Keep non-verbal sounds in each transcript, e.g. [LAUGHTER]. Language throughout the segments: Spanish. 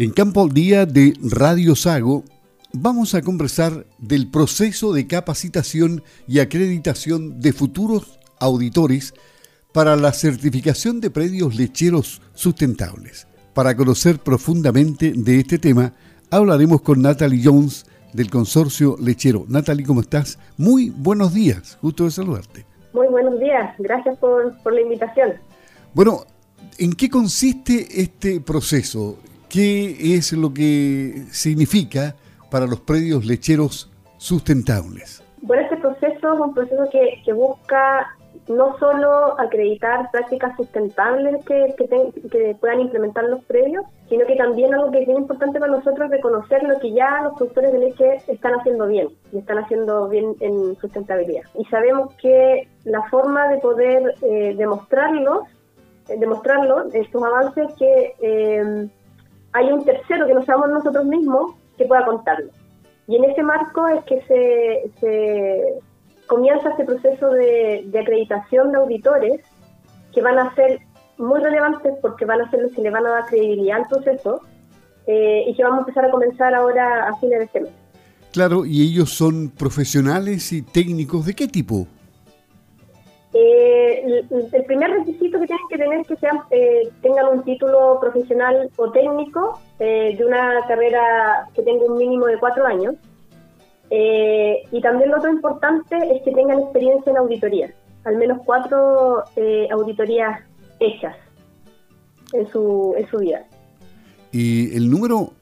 En Campo al Día de Radio Sago vamos a conversar del proceso de capacitación y acreditación de futuros auditores para la certificación de predios lecheros sustentables. Para conocer profundamente de este tema, hablaremos con Natalie Jones del consorcio lechero. Natalie, ¿cómo estás? Muy buenos días, gusto de saludarte. Muy buenos días, gracias por, por la invitación. Bueno, ¿en qué consiste este proceso? ¿Qué es lo que significa para los predios lecheros sustentables? Bueno, este proceso es un proceso que, busca no solo acreditar prácticas sustentables que, que, puedan implementar los predios, sino que también algo que es bien importante para nosotros es reconocer lo que ya los productores de leche están haciendo bien, y están haciendo bien en sustentabilidad. Y sabemos que la forma de poder eh, demostrarlos, eh, demostrarlo, estos avances, que eh, hay un tercero que no seamos nosotros mismos que pueda contarlo. Y en ese marco es que se, comienza este proceso de, acreditación de auditores que van a ser muy relevantes porque van a ser los que le van a dar credibilidad al proceso eh, y que vamos a empezar a comenzar ahora a fines de este mes. Claro, y ellos son profesionales y técnicos de qué tipo? Eh, el, primer requisito que tienen que tener es que sean, eh, tengan un título profesional o técnico eh, de una carrera que tenga un mínimo de cuatro años. y también lo otro importante es que tengan experiencia en auditoría, al menos cuatro auditorías hechas en su, en su vida. ¿Y el número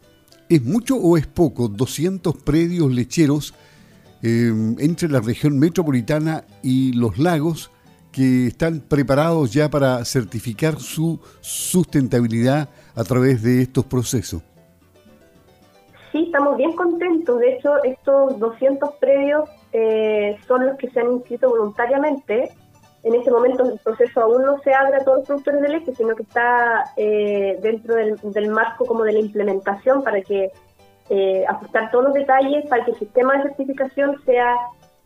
es mucho o es poco? 200 predios lecheros entre la región metropolitana y los lagos que están preparados ya para certificar su sustentabilidad a través de estos procesos. Sí, estamos bien contentos. De hecho, estos 200 predios eh, son los que se han inscrito voluntariamente. En este momento el proceso aún no se abre a todos los productores de leche, sino que está eh, dentro del, marco como de la implementación para que eh, ajustar todos los detalles para que el sistema de certificación sea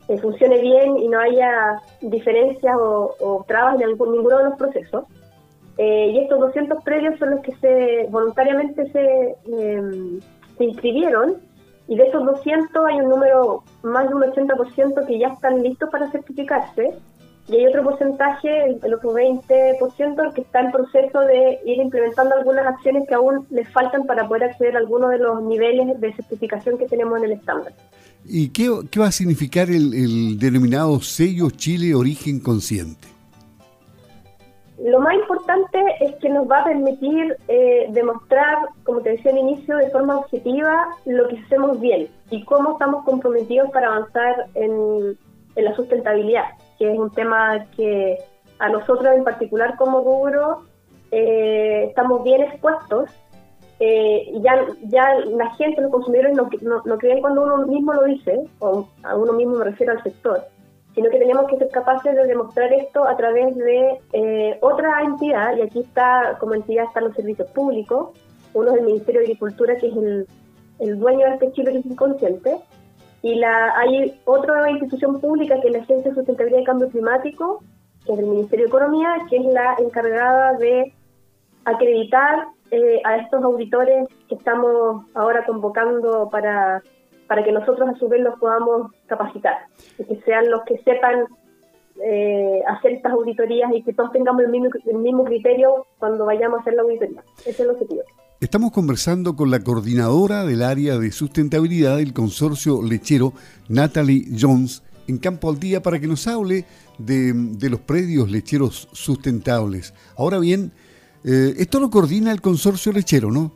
eh, funcione bien y no haya diferencias o, trabas en algún, ninguno de los procesos. Eh, y estos 200 previos son los que se voluntariamente se, em, se inscribieron y de esos 200 hay un número, más de un 80% que ya están listos para certificarse y hay otro porcentaje, el, otro 20%, que está en proceso de ir implementando algunas acciones que aún les faltan para poder acceder a algunos de los niveles de certificación que tenemos en el estándar. ¿Y qué, va a significar el, denominado sello Chile Origen Consciente? Lo más importante es que nos va a permitir eh, demostrar, como te decía al inicio, de forma objetiva lo que hacemos bien y cómo estamos comprometidos para avanzar en, la sustentabilidad, que es un tema que a nosotros en particular como rubro eh, estamos bien expuestos eh, ya, ya la gente, los consumidores no, no, creen cuando uno mismo lo dice, o a uno mismo me refiero al sector, sino que tenemos que ser capaces de demostrar esto a través de eh, otra entidad, y aquí está, como entidad están los servicios públicos, uno es el Ministerio de Agricultura, que es el, el dueño de este Chile inconsciente, y la, hay otra institución pública que es la Agencia de Sustentabilidad y Cambio Climático, que es el Ministerio de Economía, que es la encargada de acreditar eh, a estos auditores que estamos ahora convocando para, para que nosotros a su vez los podamos capacitar y que sean los que sepan eh, hacer estas auditorías y que todos tengamos el mismo, el mismo criterio cuando vayamos a hacer la auditoría. Ese es el objetivo. Estamos conversando con la coordinadora del área de sustentabilidad del consorcio lechero, Natalie Jones, en Campo al Día para que nos hable de, de los predios lecheros sustentables. Ahora bien, eh, esto lo coordina el consorcio lechero, ¿no?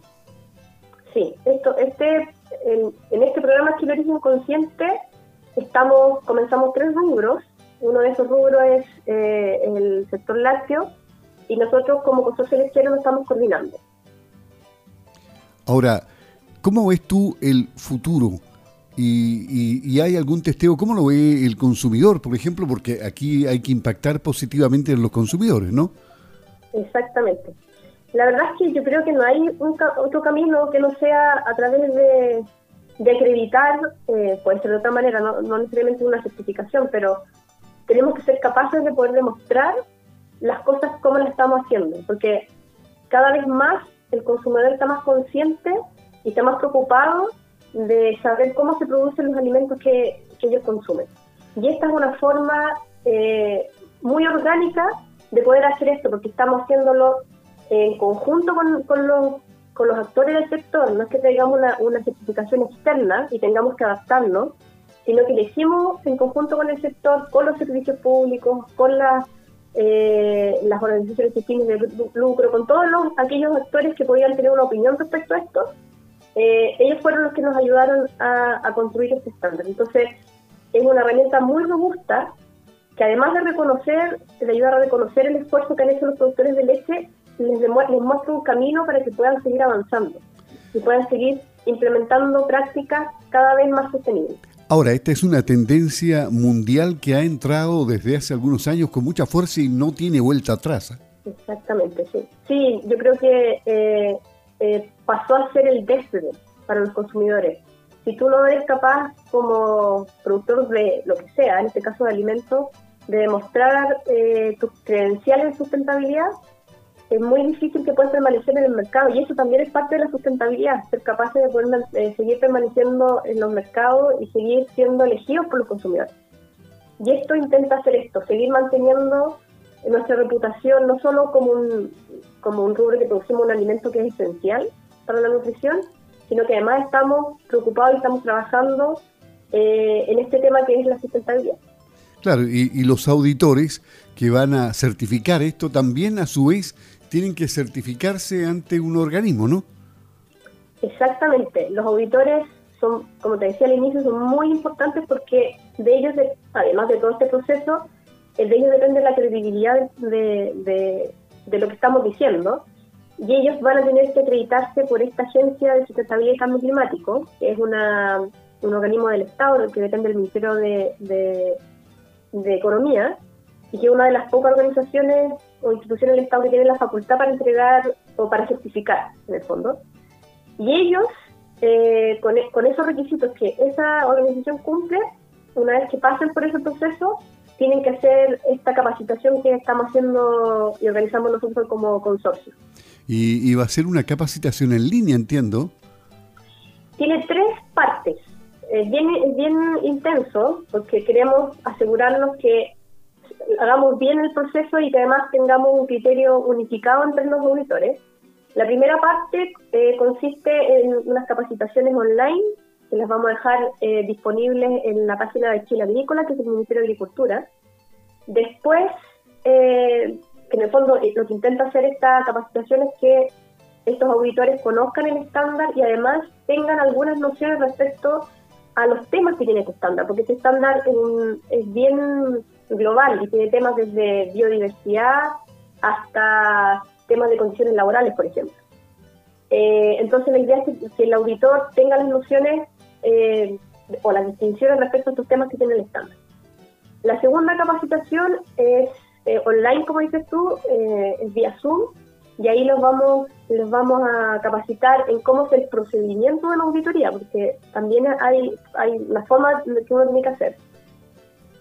Sí, esto, este, en, este programa Chilerismo Consciente estamos, comenzamos tres rubros. Uno de esos rubros es eh, el sector lácteo y nosotros como consorcio lechero lo estamos coordinando. Ahora, ¿cómo ves tú el futuro? Y, y, hay algún testeo, ¿cómo lo ve el consumidor, por ejemplo? Porque aquí hay que impactar positivamente en los consumidores, ¿no? Exactamente. La verdad es que yo creo que no hay otro camino que no sea a través de, acreditar, eh, puede ser de otra manera, no, necesariamente una certificación, pero tenemos que ser capaces de poder demostrar las cosas como las estamos haciendo, porque cada vez más el consumidor está más consciente y está más preocupado de saber cómo se producen los alimentos que, ellos consumen. Y esta es una forma eh, muy orgánica de poder hacer esto, porque estamos haciéndolo en conjunto con, con, los, con los actores del sector, no es que tengamos una, una certificación externa y tengamos que adaptarnos, sino que lo hicimos en conjunto con el sector, con los servicios públicos, con las, eh, las organizaciones de fines de lucro, con todos los, aquellos actores que podían tener una opinión respecto a esto. Eh, ellos fueron los que nos ayudaron a, construir este estándar. Entonces, es una herramienta muy robusta que además de reconocer, de ayudar a reconocer el esfuerzo que han hecho los productores de leche, les, les muestra un camino para que puedan seguir avanzando y puedan seguir implementando prácticas cada vez más sostenibles. Ahora, esta es una tendencia mundial que ha entrado desde hace algunos años con mucha fuerza y no tiene vuelta atrás. Exactamente, sí. Sí, yo creo que eh, eh, pasó a ser el destino para los consumidores. Si tú no eres capaz como productor de lo que sea, en este caso de alimentos, de demostrar eh, tus credenciales de sustentabilidad, es muy difícil que puedas permanecer en el mercado y eso también es parte de la sustentabilidad, ser capaces de poder eh, seguir permaneciendo en los mercados y seguir siendo elegidos por los consumidores. Y esto intenta hacer esto, seguir manteniendo nuestra reputación no solo como un, como un rubro que producimos un alimento que es esencial para la nutrición, sino que además estamos preocupados y estamos trabajando eh, en este tema que es la sustentabilidad. Claro, y, y los auditores que van a certificar esto también a su vez tienen que certificarse ante un organismo, ¿no? Exactamente. Los auditores son, como te decía al inicio, son muy importantes porque de ellos, además de todo este proceso, de ellos depende la credibilidad de, lo que estamos diciendo. Y ellos van a tener que acreditarse por esta Agencia de Sustentabilidad y Cambio Climático, que es una, un organismo del Estado que depende del Ministerio de Economía, y que es una de las pocas organizaciones o instituciones del Estado que tienen la facultad para entregar o para certificar, en el fondo. Y ellos, eh, con, con, esos requisitos que esa organización cumple, una vez que pasen por ese proceso, tienen que hacer esta capacitación que estamos haciendo y organizamos nosotros como consorcio. Y, y va a ser una capacitación en línea, entiendo. Tiene tres partes. Es bien, bien intenso porque queremos asegurarnos que hagamos bien el proceso y que además tengamos un criterio unificado entre los auditores. La primera parte eh, consiste en unas capacitaciones online que las vamos a dejar eh, disponibles en la página de Chile Agrícola, que es el Ministerio de Agricultura. Después, eh, que en el fondo lo que intenta hacer esta capacitación es que estos auditores conozcan el estándar y además tengan algunas nociones respecto a los temas que tiene este estándar, porque este estándar es bien global y tiene temas desde biodiversidad hasta temas de condiciones laborales, por ejemplo. Eh, entonces la idea es que, el auditor tenga las nociones eh, o las distinciones respecto a estos temas que tiene el estándar. La segunda capacitación es eh, online, como dices tú, es vía Zoom, y ahí los vamos, los vamos a capacitar en cómo es el procedimiento de la auditoría, porque también hay, hay una forma que uno tiene que hacer.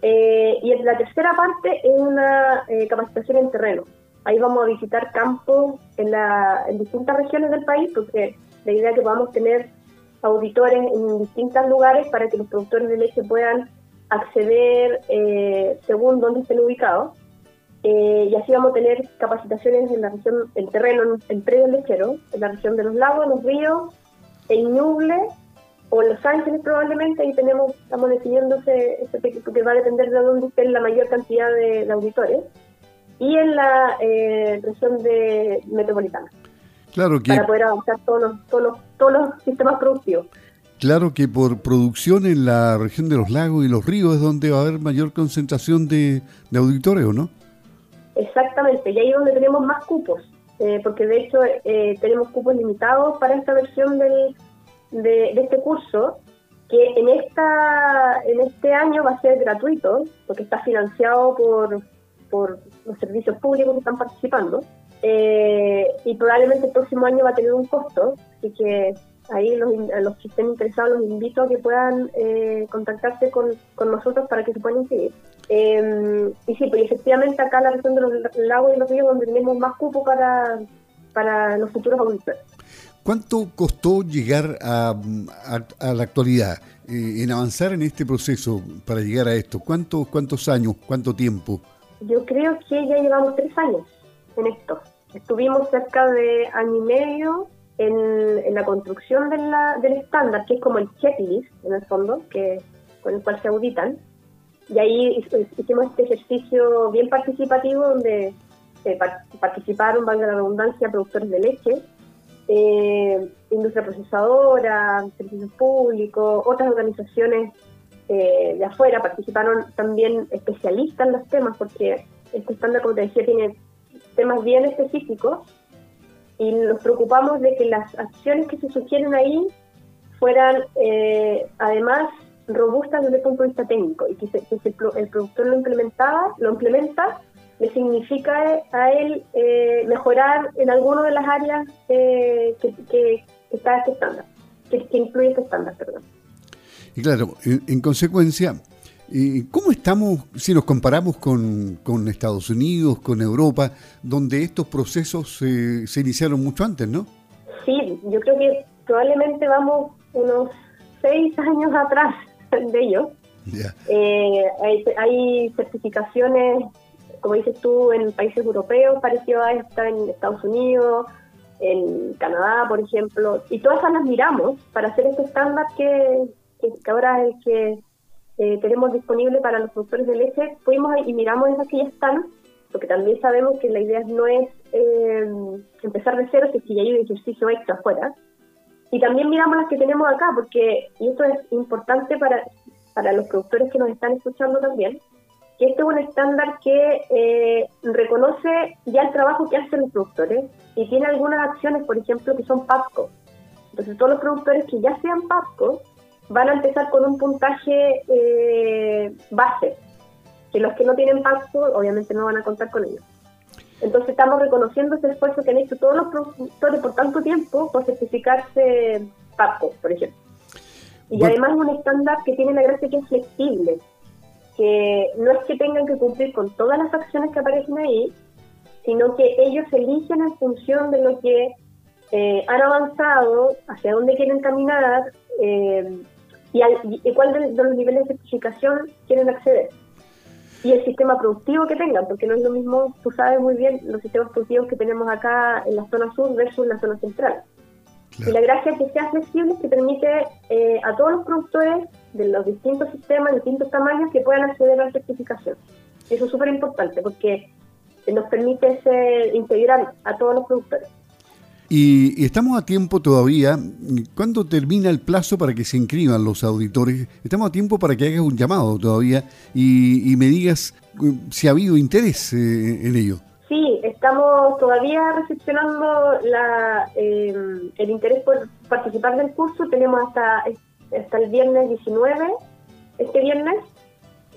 Eh, y la tercera parte es una eh, capacitación en terreno. Ahí vamos a visitar campos en, en distintas regiones del país, porque la idea es que podamos tener auditores en distintos lugares para que los productores de leche puedan acceder eh, según dónde estén ubicados. Y así vamos a tener capacitaciones en la región, en terreno, en predios lecheros, en la región de los lagos, los ríos, en Ñuble o en Los Ángeles probablemente, ahí tenemos, estamos definiendo ese, que va a depender de dónde esté la mayor cantidad de, auditores, y en la eh, región de metropolitana. Claro que... Para poder avanzar todos los, todos los, todos los sistemas productivos. Claro que por producción en la región de los lagos y los ríos es donde va a haber mayor concentración de, de auditores, ¿o no? Exactamente, y ahí es donde tenemos más cupos, eh, porque de hecho eh, tenemos cupos limitados para esta versión del, de, este curso, que en, esta, en este año va a ser gratuito, porque está financiado por, por los servicios públicos que están participando, eh, y probablemente el próximo año va a tener un costo, así que ahí los, los que estén interesados los invito a que puedan eh, contactarse con, con, nosotros para que se puedan inscribir. Em, y sí, pues efectivamente acá en la región de los lagos y los ríos donde tenemos más cupo para, para los futuros auditores. ¿Cuánto costó llegar a, la actualidad, eh, en avanzar en este proceso para llegar a esto? ¿Cuántos, ¿Cuántos años, cuánto tiempo? Yo creo que ya llevamos tres años en esto. Estuvimos cerca de año y medio en, la construcción del estándar, que es como el checklist, en el fondo, que con el cual se auditan. Y ahí hicimos este ejercicio bien participativo donde eh, participaron, valga la redundancia, productores de leche, eh, industria procesadora, servicios públicos, otras organizaciones eh, de afuera, participaron también especialistas en los temas, porque este estándar, como te decía, tiene temas bien específicos y nos preocupamos de que las acciones que se sugieren ahí fueran eh, además robustas desde el punto de vista técnico y que, el productor lo implementaba, lo implementa le significa a él eh, mejorar en alguna de las áreas eh, que, está este estándar, que, incluye este estándar, perdón. Y claro, en, consecuencia, eh, ¿cómo estamos si nos comparamos con, con, Estados Unidos, con Europa, donde estos procesos se iniciaron mucho antes, no? Sí, yo creo que probablemente vamos unos seis años atrás [LAUGHS] de ellos. hay, hay certificaciones como dices tú, en países europeos parecido a esta, en Estados Unidos, en Canadá, por ejemplo, y todas esas las miramos para hacer este estándar que, que, ahora es el que eh, tenemos disponible para los productores de leche. Fuimos y miramos esas que ya están, porque también sabemos que la idea no es eh, empezar de cero, si ya hay un ejercicio extra afuera. Y también miramos las que tenemos acá, porque, y esto es importante para, para los productores que nos están escuchando también, que este es un estándar que eh, reconoce ya el trabajo que hacen los productores y tiene algunas acciones, por ejemplo, que son PAPCO. Entonces, todos los productores que ya sean PAPCO van a empezar con un puntaje eh, base, que los que no tienen PAPCO obviamente no van a contar con ellos. Entonces, estamos reconociendo ese esfuerzo que han hecho todos los productores por tanto tiempo por certificarse PAPCO, por ejemplo. Y además es un estándar que tiene la gracia que es flexible que no es que tengan que cumplir con todas las acciones que aparecen ahí, sino que ellos eligen en función de lo que eh, han avanzado, hacia dónde quieren caminar eh, y, al, y, cuál de, los niveles de certificación quieren acceder. Y el sistema productivo que tengan, porque no es lo mismo, tú sabes muy bien, los sistemas productivos que tenemos acá en la zona sur versus la zona central. Y la gracia es que sea flexible que permite eh, a todos los productores de los distintos sistemas, distintos tamaños, que puedan acceder a la certificación. Eso es súper importante porque nos permite integrar a todos los productores. Y, estamos a tiempo todavía. ¿Cuándo termina el plazo para que se inscriban los auditores? Estamos a tiempo para que hagas un llamado todavía y, me digas eh, si ha habido interés eh, en ello. Sí, estamos todavía recepcionando la, em, el interés por participar del curso. Tenemos hasta, hasta el viernes 19, este viernes,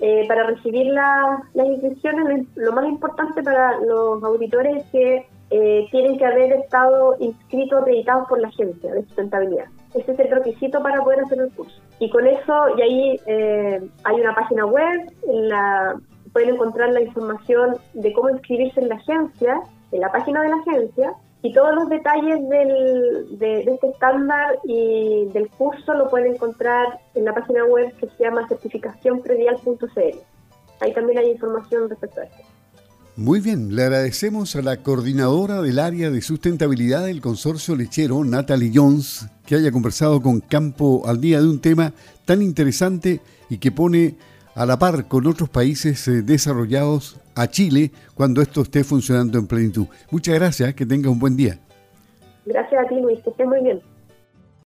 eh, para recibir las inscripciones. Lo más importante para los auditores es que eh, tienen que haber estado inscritos, acreditados por la agencia de sustentabilidad. Ese es el requisito para poder hacer el curso. Y con eso, y ahí eh, hay una página web, en la pueden encontrar la información de cómo inscribirse en la agencia, en la página de la agencia, y todos los detalles del, de, este estándar y del curso lo pueden encontrar en la página web que se llama certificacionpredial.cl. Ahí también hay información respecto a esto. Muy bien, le agradecemos a la coordinadora del área de sustentabilidad del consorcio lechero, Natalie Jones, que haya conversado con Campo al día de un tema tan interesante y que pone a la par con otros países eh, desarrollados a Chile cuando esto esté funcionando en plenitud. Muchas gracias, que tenga un buen día. Gracias a ti, Luis, que estés muy bien.